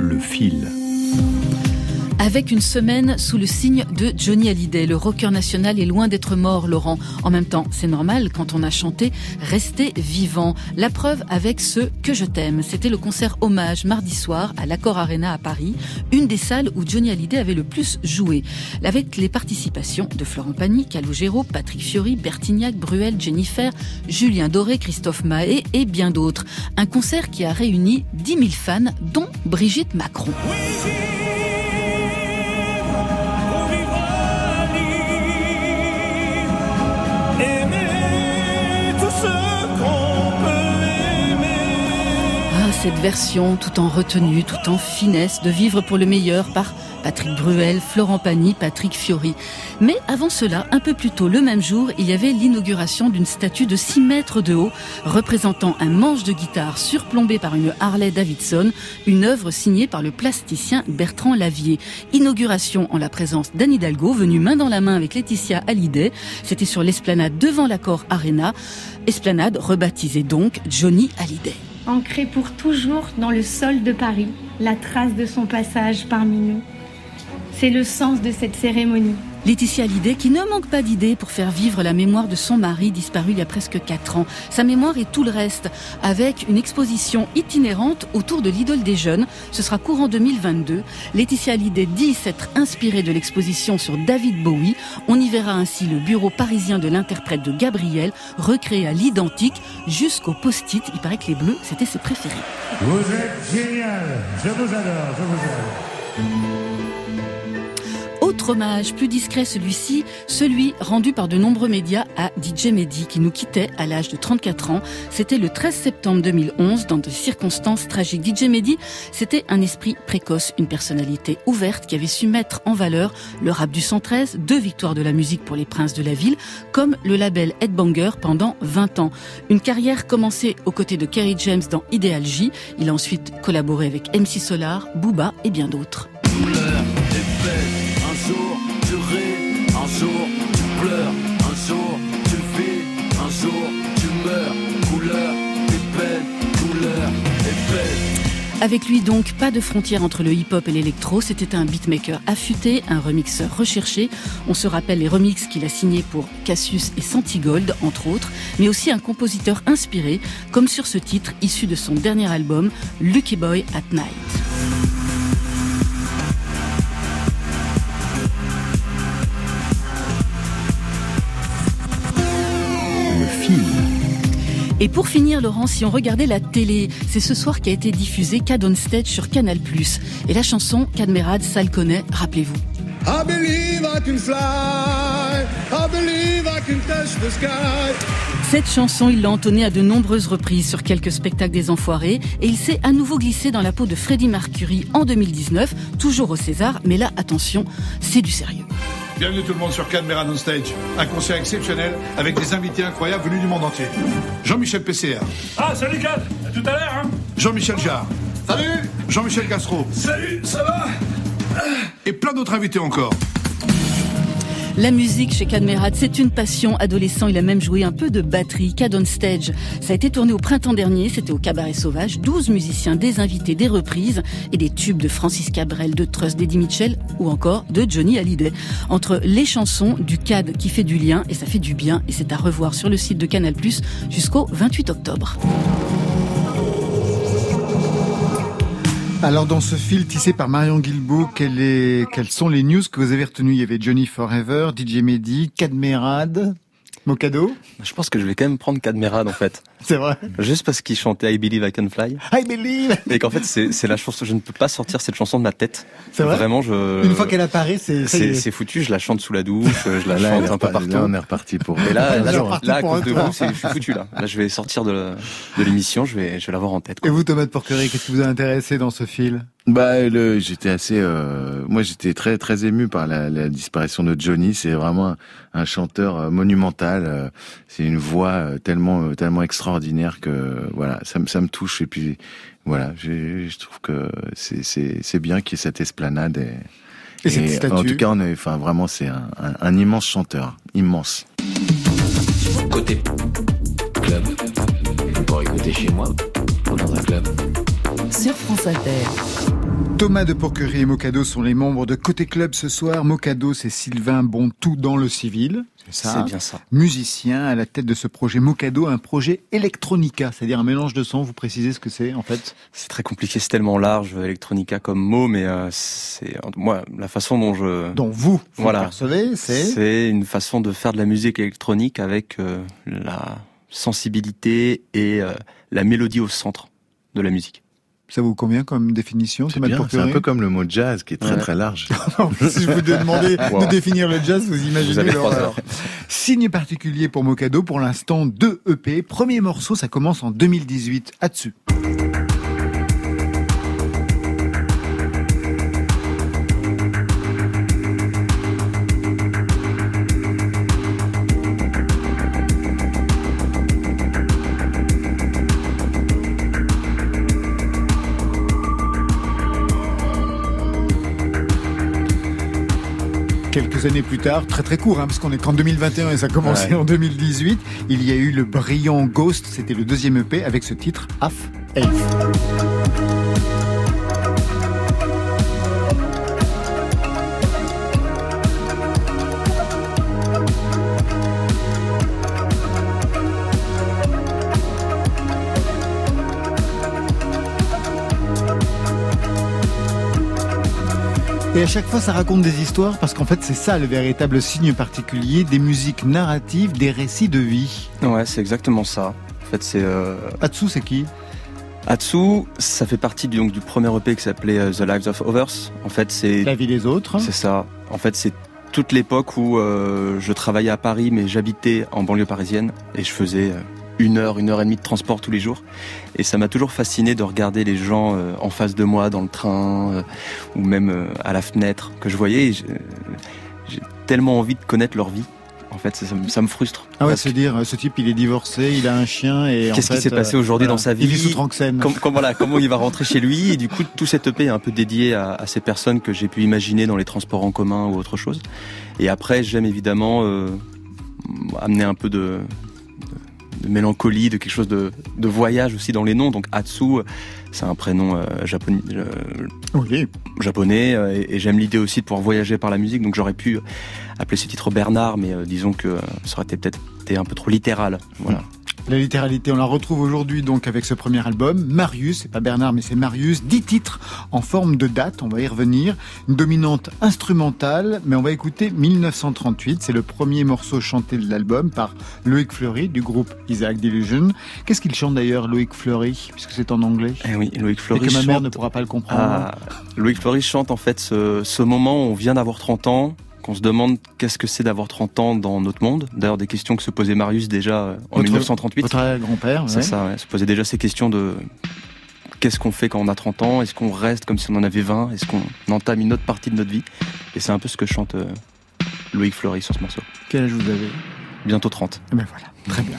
Le fil. Avec une semaine sous le signe de Johnny Hallyday, le rocker national est loin d'être mort, Laurent. En même temps, c'est normal quand on a chanté Rester vivant. La preuve avec ce Que je t'aime. C'était le concert hommage mardi soir à l'Accor Arena à Paris, une des salles où Johnny Hallyday avait le plus joué. Avec les participations de Florent Pagny, Calogero, Patrick Fiori, Bertignac, Bruel, Jennifer, Julien Doré, Christophe Mahé et bien d'autres. Un concert qui a réuni 10 000 fans, dont Brigitte Macron. Cette version, tout en retenue, tout en finesse, de vivre pour le meilleur par Patrick Bruel, Florent Pagny, Patrick Fiori. Mais avant cela, un peu plus tôt le même jour, il y avait l'inauguration d'une statue de 6 mètres de haut, représentant un manche de guitare surplombé par une Harley Davidson, une œuvre signée par le plasticien Bertrand Lavier. Inauguration en la présence d'Anne Hidalgo, venue main dans la main avec Laetitia Hallyday. C'était sur l'esplanade devant l'accord Arena. Esplanade rebaptisée donc Johnny Hallyday. Ancré pour toujours dans le sol de Paris, la trace de son passage parmi nous. C'est le sens de cette cérémonie. Laetitia Hallyday qui ne manque pas d'idées pour faire vivre la mémoire de son mari disparu il y a presque 4 ans. Sa mémoire et tout le reste, avec une exposition itinérante autour de l'idole des jeunes. Ce sera courant 2022. Laetitia Hallyday dit s'être inspirée de l'exposition sur David Bowie. On y verra ainsi le bureau parisien de l'interprète de Gabriel, recréé à l'identique jusqu'au post-it. Il paraît que les bleus, c'était ses préférés. Vous êtes génial, je vous adore, je vous aime. Autre hommage, plus discret celui-ci, celui rendu par de nombreux médias à DJ Mehdi, qui nous quittait à l'âge de 34 ans. C'était le 13 septembre 2011, dans des circonstances tragiques. DJ Mehdi, c'était un esprit précoce, une personnalité ouverte qui avait su mettre en valeur le rap du 113, deux victoires de la musique pour les princes de la ville, comme le label Headbanger pendant 20 ans. Une carrière commencée aux côtés de Kerry James dans Ideal J. Il a ensuite collaboré avec MC Solar, Booba et bien d'autres. Avec lui donc, pas de frontière entre le hip-hop et l'électro, c'était un beatmaker affûté, un remixeur recherché. On se rappelle les remixes qu'il a signés pour Cassius et Santigold, entre autres, mais aussi un compositeur inspiré, comme sur ce titre issu de son dernier album, Lucky Boy at Night. Et pour finir, Laurent, si on regardait la télé, c'est ce soir qu'a été diffusé Cad on Stage sur Canal+. Et la chanson Cadmerade, ça le connaît, rappelez-vous. I believe I can fly. I believe I can touch the sky. Cette chanson, il l'a entonnée à de nombreuses reprises sur quelques spectacles des Enfoirés et il s'est à nouveau glissé dans la peau de Freddie Mercury en 2019, toujours au César, mais là, attention, c'est du sérieux. Bienvenue tout le monde sur Cadmeran on Stage. Un concert exceptionnel avec des invités incroyables venus du monde entier. Jean-Michel PCR. Ah, salut Cad À tout à l'heure, hein Jean-Michel Jarre. Salut Jean-Michel Castro. Salut, ça va? Et plein d'autres invités encore. La musique chez Cadmerat, c'est une passion. Adolescent, il a même joué un peu de batterie. Cad on Stage, ça a été tourné au printemps dernier, c'était au Cabaret Sauvage. 12 musiciens, des invités, des reprises et des tubes de Francis Cabrel, de Trust, d'Eddie Mitchell ou encore de Johnny Hallyday. Entre les chansons, du Cad qui fait du lien et ça fait du bien et c'est à revoir sur le site de Canal+, jusqu'au 28 octobre. Alors dans ce fil tissé par Marion est, quelles sont les news que vous avez retenues? Il y avait Johnny Forever, DJ Mehdi, Cadmerade, Mocado. Je pense que je vais quand même prendre Cadmerade en fait. C'est vrai. Juste parce qu'il chantait I Believe I Can Fly. I believe. Et qu'en fait c'est c'est la chanson, je ne peux pas sortir cette chanson de ma tête. C'est vrai Vraiment je. Une fois qu'elle apparaît, c'est. C'est c'est foutu, je la chante sous la douche, je la Là, chante on est un peu partout. là, on est reparti pour. Et là, là, à cause de vous, c'est- je suis foutu là. Là, je vais sortir de, de l'émission, je vais, je vais l'avoir en tête. Et vous, Thomas de Porquerie, qu'est-ce qui vous a intéressé dans ce fil? Bah, le, j'étais assez, euh, moi, j'étais très, très ému par la, la disparition de Johnny. C'est vraiment un, un chanteur euh, monumental. euh, C'est une voix tellement, tellement extraordinaire que, voilà, ça, me- ça me touche. Et puis, voilà, je trouve que c'est, c'est, c'est bien qu'il y ait cette esplanade. Et, Et cette en tout cas, on est, enfin, vraiment, c'est un, un, un immense chanteur, immense. Côté club. Pour écouter chez moi ou dans un club. Sur France Inter. Thomas de Porquerie et Mocado sont les membres de Côté Club ce soir. Mocado, c'est Sylvain Bontou dans le civil. C'est ça C'est bien ça. Musicien à la tête de ce projet Mocado, un projet electronica, c'est-à-dire un mélange de sons. Vous précisez ce que c'est en fait? C'est très compliqué, c'est tellement large, electronica comme mot, mais euh, c'est, moi, la façon dont je, dont vous, vous Voilà. le percevez, c'est? C'est une façon de faire de la musique électronique avec euh, la sensibilité et euh, la mélodie au centre de la musique. Ça vous convient comme définition C'est bien, c'est un peu comme le mot jazz qui est très, Ouais. très large. si je vous demandais Wow. de définir le jazz, vous imaginez l'horreur. Signe particulier pour Mocado, pour l'instant deux EP. Premier morceau, ça commence en 2018. Là-dessus. Quelques années plus tard, très très court, hein, parce qu'on est qu'en 2021 et ça a commencé Ouais. en 2018, il y a eu le brillant Ghost, c'était le deuxième EP avec ce titre, Half. Et à chaque fois, ça raconte des histoires parce qu'en fait, c'est ça le véritable signe particulier des musiques narratives, des récits de vie. Ouais, c'est exactement ça. En fait, c'est euh, Atsu, c'est qui? Atsu, ça fait partie du, donc, du premier EP qui s'appelait euh, The Lives of Others. En fait, c'est La vie des autres. c'est ça. En fait, c'est toute l'époque où euh, je travaillais à Paris, mais j'habitais en banlieue parisienne et je faisais euh, une heure, une heure et demie de transport tous les jours. Et ça m'a toujours fasciné de regarder les gens euh, en face de moi dans le train euh, ou même euh, à la fenêtre que je voyais. j'ai- tellement envie de connaître leur vie. En fait, ça, ça me- frustre. Ah ouais, se dire, ce type, il est divorcé, il a un chien et Qu'est-ce qui s'est passé aujourd'hui dans sa vie Il vit sous Tranxène. Comme, comme- voilà, comment il va rentrer chez lui et du coup tout cet EP est un peu dédié à, à ces personnes que j'ai pu imaginer dans les transports en commun ou autre chose. Et après j'aime évidemment euh, amener un peu de, de, mélancolie, de quelque chose de, de voyage aussi dans les noms. Donc Atsu, c'est un prénom euh, japonais, euh, Oui. japonais euh, et, et j'aime l'idée aussi de pouvoir voyager par la musique. Donc j'aurais pu appeler ce titre Bernard, mais disons que ça aurait été peut-être été un peu trop littéral. Voilà. La littéralité, on la retrouve aujourd'hui donc avec ce premier album, Marius, c'est pas Bernard mais c'est Marius, dix titres en forme de date, on va y revenir, une dominante instrumentale, mais on va écouter 1938, c'est le premier morceau chanté de l'album par Loïc Fleury du groupe Isaac Delusion. Qu'est-ce qu'il chante d'ailleurs Loïc Fleury, puisque c'est en anglais? Eh oui, Loïc Fleury Et que ma chante... mère ne pourra pas le comprendre. Ah, Loïc Fleury chante en fait ce, ce moment où on vient d'avoir 30 ans, qu'on se demande qu'est-ce que c'est d'avoir 30 ans dans notre monde. D'ailleurs, des questions que se posait Marius déjà euh, en Votre- 1938. Votre grand-père, ouais. ça, ouais. se posait déjà ces questions de qu'est-ce qu'on fait quand on a 30 ans? Est-ce qu'on reste comme si on en avait 20 Est-ce qu'on entame une autre partie de notre vie? Et c'est un peu ce que chante euh, Loïc Fleury sur ce morceau. Quel âge vous avez? Bientôt 30. Eh ben voilà, très bien.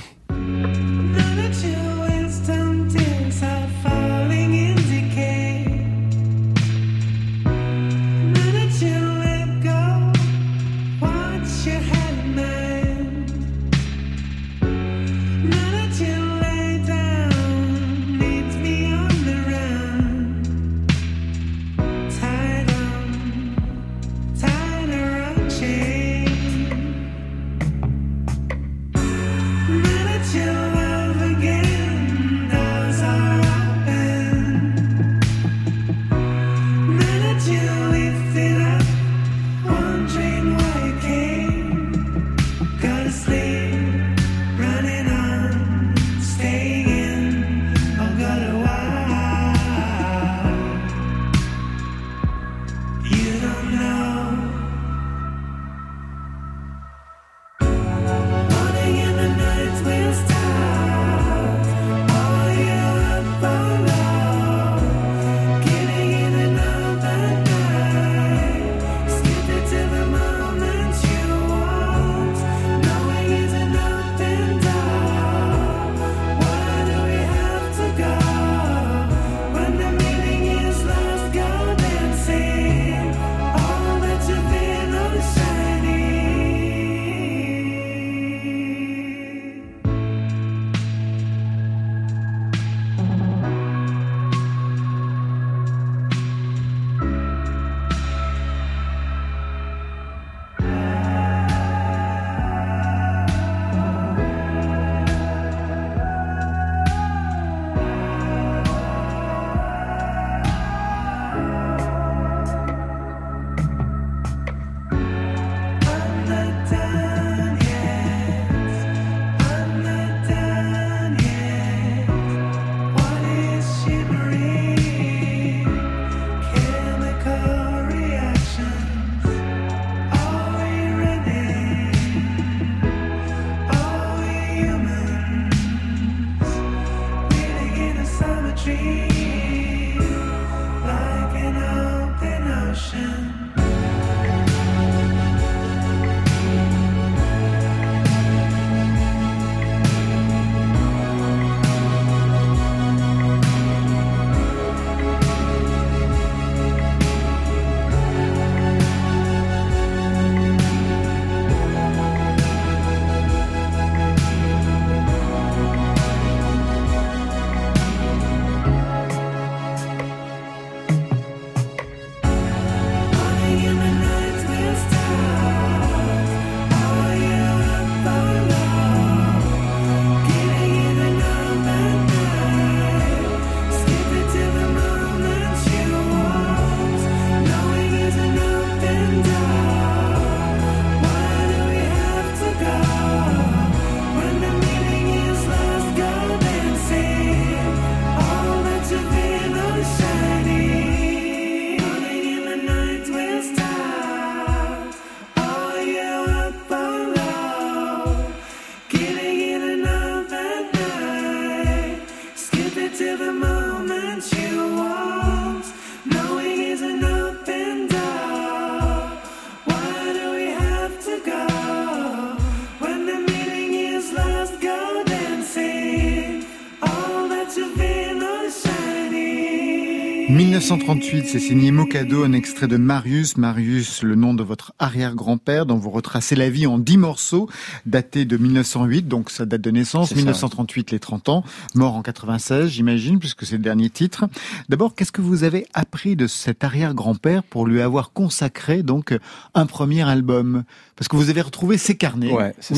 1938, c'est signé Mocado, un extrait de Marius. Marius, le nom de votre arrière-grand-père, dont vous retracez la vie en dix morceaux, datés de 1908, donc sa date de naissance, 1938, les 30 ans, mort en 96, j'imagine, puisque c'est le dernier titre. D'abord, qu'est-ce que vous avez appris de cet arrière-grand-père pour lui avoir consacré donc un premier album? Parce que vous avez retrouvé ses carnets,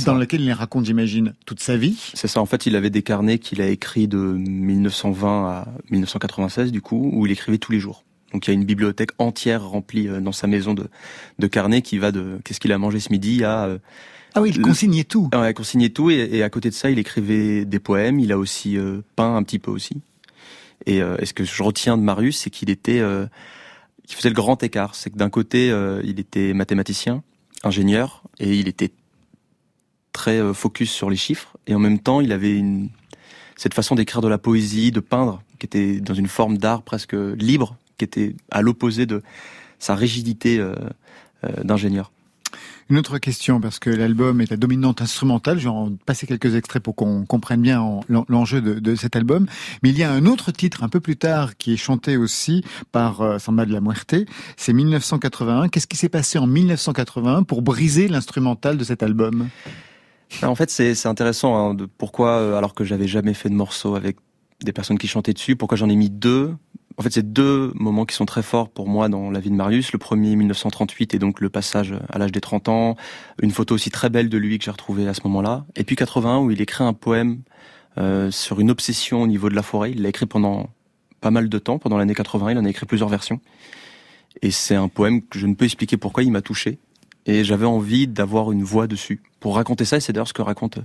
dans lesquels il raconte, j'imagine, toute sa vie. C'est ça, en fait, il avait des carnets qu'il a écrits de 1920 à 1996, du coup, où il écrivait tous les jours. Donc il y a une bibliothèque entière remplie euh, dans sa maison de, de carnets qui va de qu'est-ce qu'il a mangé ce midi à euh, ah oui, il consignait tout. Ouais, il consignait tout et, à côté de ça, il écrivait des poèmes. Il a aussi euh, peint un petit peu aussi. Et, ce que je retiens de Marius, c'est qu'il était, qu'il faisait le grand écart. C'est que d'un côté, il était mathématicien, ingénieur, et il était très focus sur les chiffres. Et en même temps, il avait une cette façon d'écrire de la poésie, de peindre, qui était dans une forme d'art presque libre, qui était à l'opposé de sa rigidité euh, euh, d'ingénieur. Une autre question, parce que l'album est à dominante instrumentale, je vais en passer quelques extraits pour qu'on comprenne bien l'enjeu de, cet album, mais il y a un autre titre un peu plus tard qui est chanté aussi par euh, Samba de la Muerte, c'est 1981. Qu'est-ce qui s'est passé en 1981 pour briser l'instrumental de cet album? En fait, c'est intéressant hein, de pourquoi, euh, alors que j'avais jamais fait de morceau avec des personnes qui chantaient dessus, pourquoi j'en ai mis deux. En fait, c'est deux moments qui sont très forts pour moi dans la vie de Marius. Le premier, 1938, et donc le passage à l'âge des 30 ans. Une photo aussi très belle de lui que j'ai retrouvée à ce moment-là. Et puis 81, où il écrit un poème euh, sur une obsession au niveau de la forêt. Il l'a écrit pendant pas mal de temps, pendant l'année 80. Il en a écrit plusieurs versions. Et c'est un poème que je ne peux expliquer pourquoi il m'a touché et j'avais envie d'avoir une voix dessus pour raconter ça. Et c'est d'ailleurs ce que raconte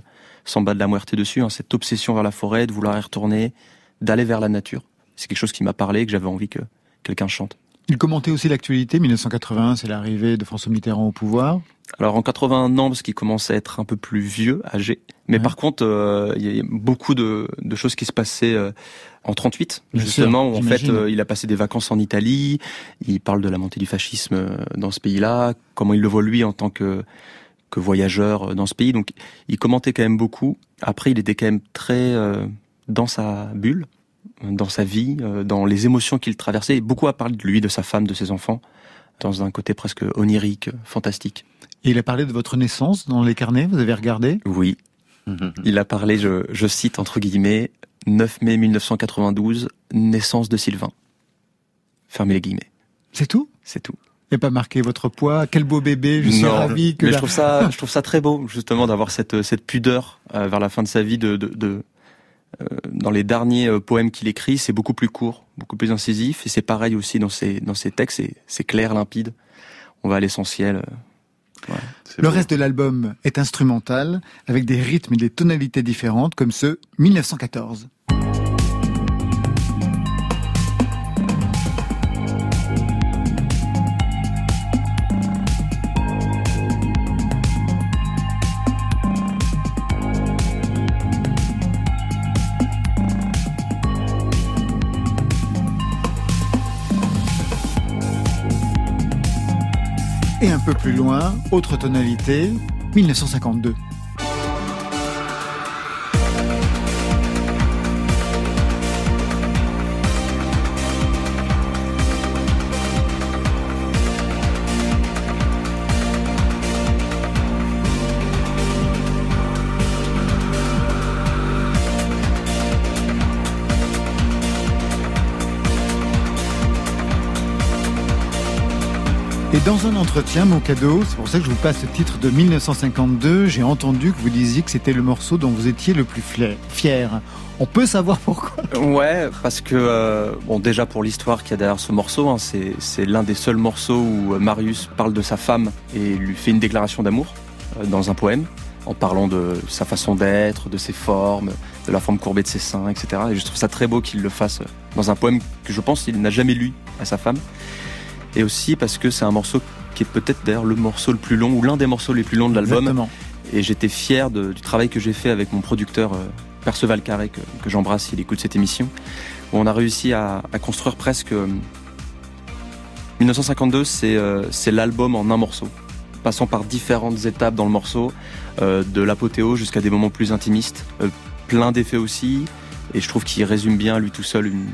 Samba de la Muerte dessus, hein, cette obsession vers la forêt, de vouloir y retourner, d'aller vers la nature. C'est quelque chose qui m'a parlé et que j'avais envie que quelqu'un chante. Il commentait aussi l'actualité. 1981, c'est l'arrivée de François Mitterrand au pouvoir. Alors en 81 non, parce qu'il commence à être un peu plus vieux, âgé. Mais par contre, euh, il y a beaucoup de, de, choses qui se passaient euh, en 38, justement, où en fait euh, il a passé des vacances en Italie. Il parle de la montée du fascisme dans ce pays-là, comment il le voit lui en tant que que voyageur dans ce pays. Donc il commentait quand même beaucoup. Après, il était quand même très dans sa bulle dans sa vie, euh, dans les émotions qu'il traversait. Beaucoup a parlé de lui, de sa femme, de ses enfants, dans un côté presque onirique, fantastique. Et il a parlé de votre naissance dans les carnets, vous avez regardé? Oui. Il a parlé, je, cite entre guillemets, 9 mai 1992, naissance de Sylvain. Fermez les guillemets. C'est tout? C'est tout. Et pas marqué votre poids, quel beau bébé, je suis ravi que mais je trouve ça, je trouve ça très beau, justement, d'avoir cette, cette pudeur euh, vers la fin de sa vie de, de dans les derniers euh, poèmes qu'il écrit, c'est beaucoup plus court, beaucoup plus incisif, et c'est pareil aussi dans ses, dans ses textes, c'est clair, limpide. On va à l'essentiel. Euh, Le reste de l'album est instrumental, avec des rythmes et des tonalités différentes, comme ce 1914. Et un peu plus loin, autre tonalité, 1952. Dans un entretien, mon cadeau, c'est pour ça que je vous passe ce titre de 1952, j'ai entendu que vous disiez que c'était le morceau dont vous étiez le plus fier. On peut savoir pourquoi? Ouais, parce que, euh, bon, déjà pour l'histoire qu'il y a derrière ce morceau, hein, c'est l'un des seuls morceaux où Marius parle de sa femme et lui fait une déclaration d'amour euh, dans un poème, en parlant de sa façon d'être, de ses formes, de la forme courbée de ses seins, etc. Et je trouve ça très beau qu'il le fasse dans un poème que je pense qu'il n'a jamais lu à sa femme et aussi parce que c'est un morceau qui est peut-être d'ailleurs le morceau le plus long ou l'un des morceaux les plus longs de l'album. Et j'étais fier du travail que j'ai fait avec mon producteur euh, Perceval Carré, que, j'embrasse s'il écoute cette émission, où on a réussi à, construire presque... 1952, euh, euh, c'est l'album en un morceau, passant par différentes étapes dans le morceau, de l'apothéose jusqu'à des moments plus intimistes, plein d'effets aussi, et je trouve qu'il résume bien lui tout seul une,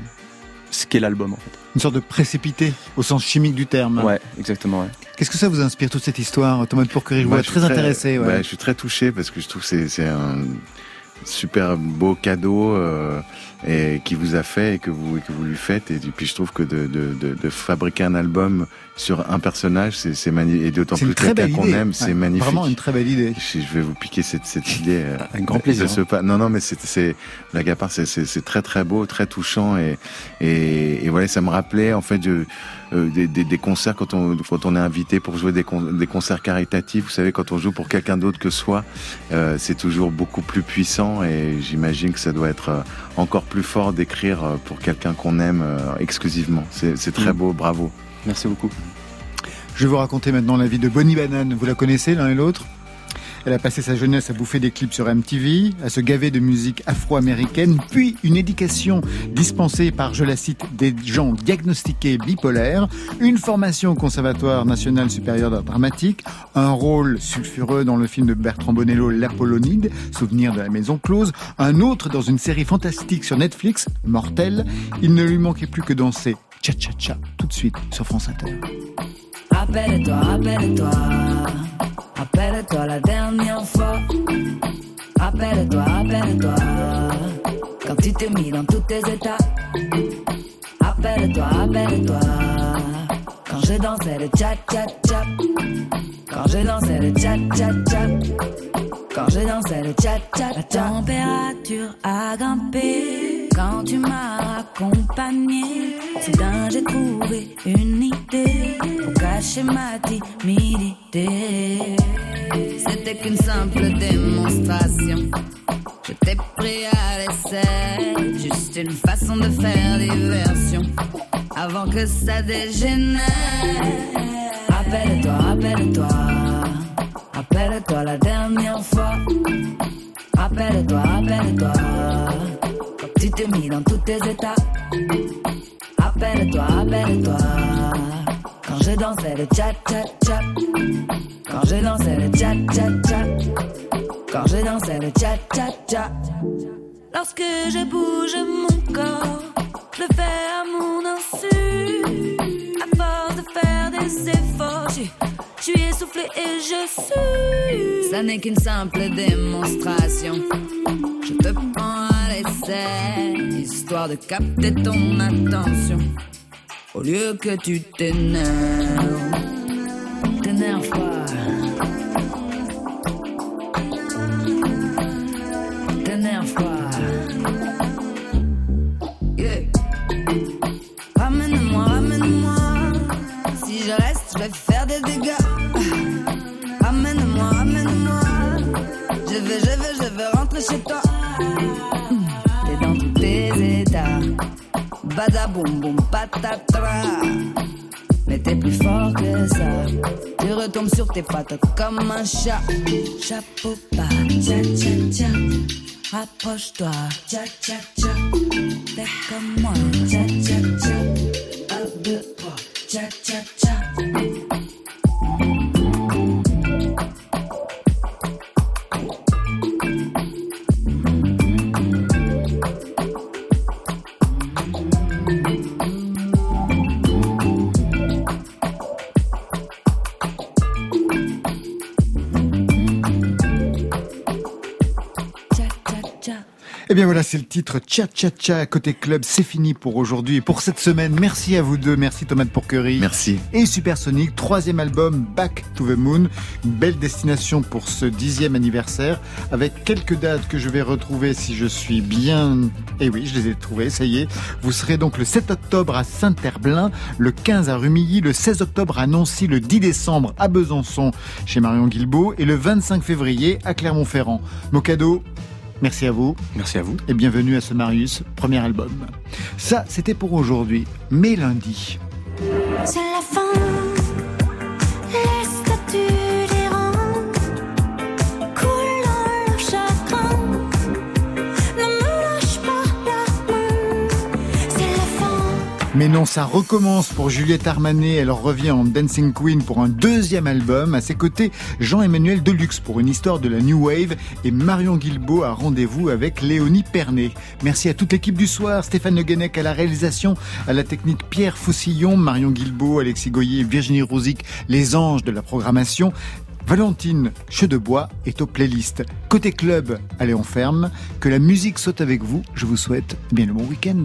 ce qu'est l'album en fait. Une sorte de précipité au sens chimique du terme. Ouais, exactement. Ouais. Qu'est-ce que ça vous inspire toute cette histoire, Thomas de Pourquerie Je vous très, suis intéressé. ouais. ouais, je suis très touché parce que je trouve que c'est c'est un super beau cadeau euh, et qui vous a fait et que vous et que vous lui faites et puis je trouve que de de, de, de fabriquer un album sur un personnage c'est magnifique et d'autant plus quelqu'un qu'on aime c'est Ouais, magnifique Vraiment une très belle idée. je, je vais vous piquer cette, cette idée. euh, Avec grand plaisir. de ce pas. Non, non, mais c'est, à part, c'est, très, très beau, très touchant et, et, et voilà, ça me rappelait, en fait, euh, des, des, des concerts quand on, quand on est invité pour jouer des, con- des concerts caritatifs. Vous savez, quand on joue pour quelqu'un d'autre que soi, euh, c'est toujours beaucoup plus puissant et j'imagine que ça doit être euh, encore plus fort d'écrire euh, pour quelqu'un qu'on aime euh, exclusivement. C'est, c'est très Mm. beau, bravo. Merci beaucoup. Je vais vous raconter maintenant la vie de Bonnie Banane. Vous la connaissez l'un et l'autre? Elle a passé sa jeunesse à bouffer des clips sur MTV, à se gaver de musique afro-américaine, puis une éducation dispensée par, je la cite, des gens diagnostiqués bipolaires, une formation au Conservatoire national supérieur d'art dramatique, un rôle sulfureux dans le film de Bertrand Bonello, L'Apollonide, souvenir de la maison close, un autre dans une série fantastique sur Netflix, Mortel. Il ne lui manquait plus que danser cha-cha-cha tout de suite sur France Inter. Rappelle-toi, rappelle-toi, rappelle-toi la dernière fois. Rappelle-toi, rappelle-toi, quand tu t'es mis dans tous tes états. Rappelle-toi, rappelle-toi, quand je dansais le cha-cha-cha. Quand je dansais le cha-cha-cha. Quand je dansais le cha-cha-cha. La température a grimpé quand tu m'as accompagné. Soudain j'ai trouvé une idée pour cacher ma timidité. C'était qu'une simple démonstration. Je t'ai pris à l'essai, juste une façon de faire diversion avant que ça dégénère. Rappelle-toi, rappelle-toi, rappelle-toi la Rappelle-toi, rappelle-toi, quand je dansais le cha-cha-cha. Quand je dansais le cha-cha-cha. Quand je dansais le cha-cha-cha. Lorsque je bouge mon corps, je le fais à mon insu. À force de faire des efforts, je suis essoufflé et je suis. Ça n'est qu'une simple démonstration. Je te prends à l'essai, de capter ton attention. Au lieu que tu t'énerves, t'énerve pas. Badaboum boum patatra. Mais t'es plus fort que ça. Tu retombes sur tes pattes comme un chat. Chapeau pas, tcha tcha tcha. Rapproche-toi, tcha tcha tcha. Fais comme moi, tcha tcha tcha. Un, deux, trois. Eh bien voilà, c'est le titre Tcha Tcha Tcha côté club. C'est fini pour aujourd'hui et pour cette semaine. Merci à vous deux. Merci Thomas de Pourquerie. Merci. Et Supersonic, troisième album Back to the Moon. Une belle destination pour ce dixième anniversaire avec quelques dates que je vais retrouver si je suis bien. Eh oui, je les ai trouvées, ça y est. Vous serez donc le 7 octobre à Saint-Herblain, le 15 à Rumilly, le 16 octobre à Nancy, le 10 décembre à Besançon chez Marion Guilbault et le 25 février à Clermont-Ferrand. Mon cadeau, Merci à vous. Merci à vous. Et bienvenue à ce Marius, premier album. Ça, c'était pour aujourd'hui. Mais lundi, C'est la fin. Mais non, ça recommence pour Juliette Armanet. Elle revient en Dancing Queen pour un deuxième album. À ses côtés, Jean-Emmanuel Deluxe pour une histoire de la New Wave et Marion Guilbeault a rendez-vous avec Léonie Pernet. Merci à toute l'équipe du soir. Stéphane Le Guenec à la réalisation, à la technique Pierre Foussillon, Marion Guilbeault, Alexis Goyer, Virginie Rouzic, les anges de la programmation. Valentine Chedebois est aux playlists. Côté club, allez on ferme. Que la musique saute avec vous. Je vous souhaite bien le bon week-end.